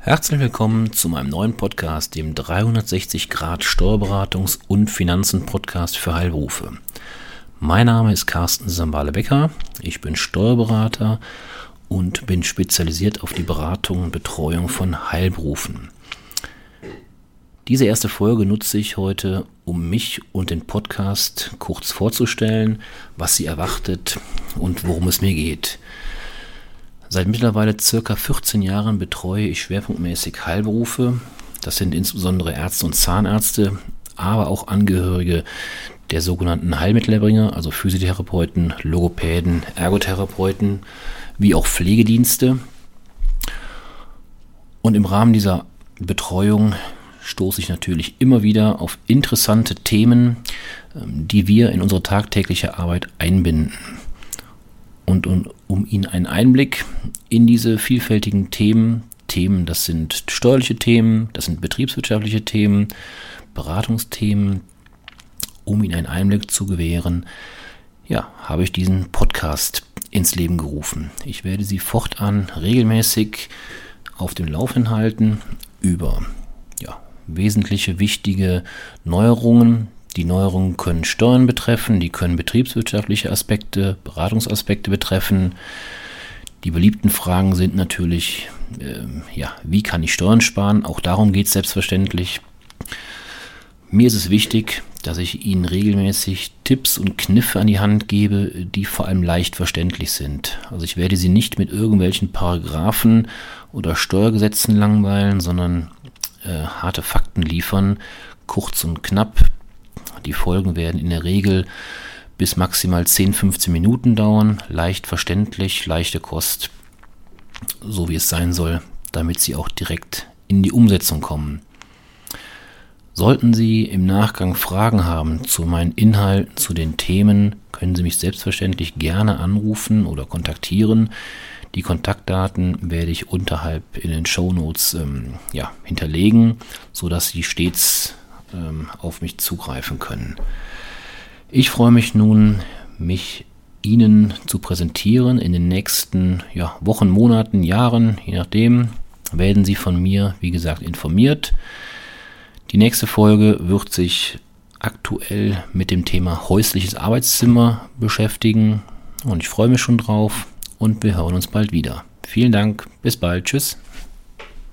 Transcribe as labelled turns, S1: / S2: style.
S1: Herzlich willkommen zu meinem neuen Podcast, dem 360 Grad Steuerberatungs- und Finanzen-Podcast für Heilberufe. Mein Name ist Carsten Sambale-Becker. Ich bin Steuerberater und bin spezialisiert auf die Beratung und Betreuung von Heilberufen. Diese erste Folge nutze ich heute, um mich und den Podcast kurz vorzustellen, was Sie erwartet und worum es mir geht. Seit mittlerweile circa 14 Jahren betreue ich schwerpunktmäßig Heilberufe. Das sind insbesondere Ärzte und Zahnärzte, aber auch Angehörige der sogenannten Heilmittelerbringer, also Physiotherapeuten, Logopäden, Ergotherapeuten, wie auch Pflegedienste. Und im Rahmen dieser Betreuung stoße ich natürlich immer wieder auf interessante Themen, ähm, die wir in unsere tagtägliche Arbeit einbinden. Und, und um Ihnen einen Einblick in diese vielfältigen Themen, Themen, das sind steuerliche Themen, das sind betriebswirtschaftliche Themen, Beratungsthemen, um Ihnen einen Einblick zu gewähren, ja, habe ich diesen Podcast ins Leben gerufen. Ich werde Sie fortan regelmäßig auf dem Laufenden halten über ja, wesentliche, wichtige Neuerungen, die Neuerungen können Steuern betreffen, die können betriebswirtschaftliche Aspekte, Beratungsaspekte betreffen. Die beliebten Fragen sind natürlich, äh, ja, wie kann ich Steuern sparen? Auch darum geht es selbstverständlich. Mir ist es wichtig, dass ich Ihnen regelmäßig Tipps und Kniffe an die Hand gebe, die vor allem leicht verständlich sind. Also ich werde Sie nicht mit irgendwelchen Paragraphen oder Steuergesetzen langweilen, sondern äh, harte Fakten liefern, kurz und knapp, die Folgen werden in der Regel bis maximal 10, 15 Minuten dauern, leicht verständlich, leichte Kost, so wie es sein soll, damit Sie auch direkt in die Umsetzung kommen. Sollten Sie im Nachgang Fragen haben zu meinen Inhalten, zu den Themen, können Sie mich selbstverständlich gerne anrufen oder kontaktieren. Die Kontaktdaten werde ich unterhalb in den Show Notes ähm, ja, hinterlegen, sodass Sie stets ähm, auf mich zugreifen können. Ich freue mich nun, mich Ihnen zu präsentieren in den nächsten ja, Wochen, Monaten, Jahren, je nachdem, werden Sie von mir, wie gesagt, informiert. Die nächste Folge wird sich aktuell mit dem Thema häusliches Arbeitszimmer beschäftigen und ich freue mich schon drauf und wir hören uns bald wieder. Vielen Dank, bis bald, tschüss.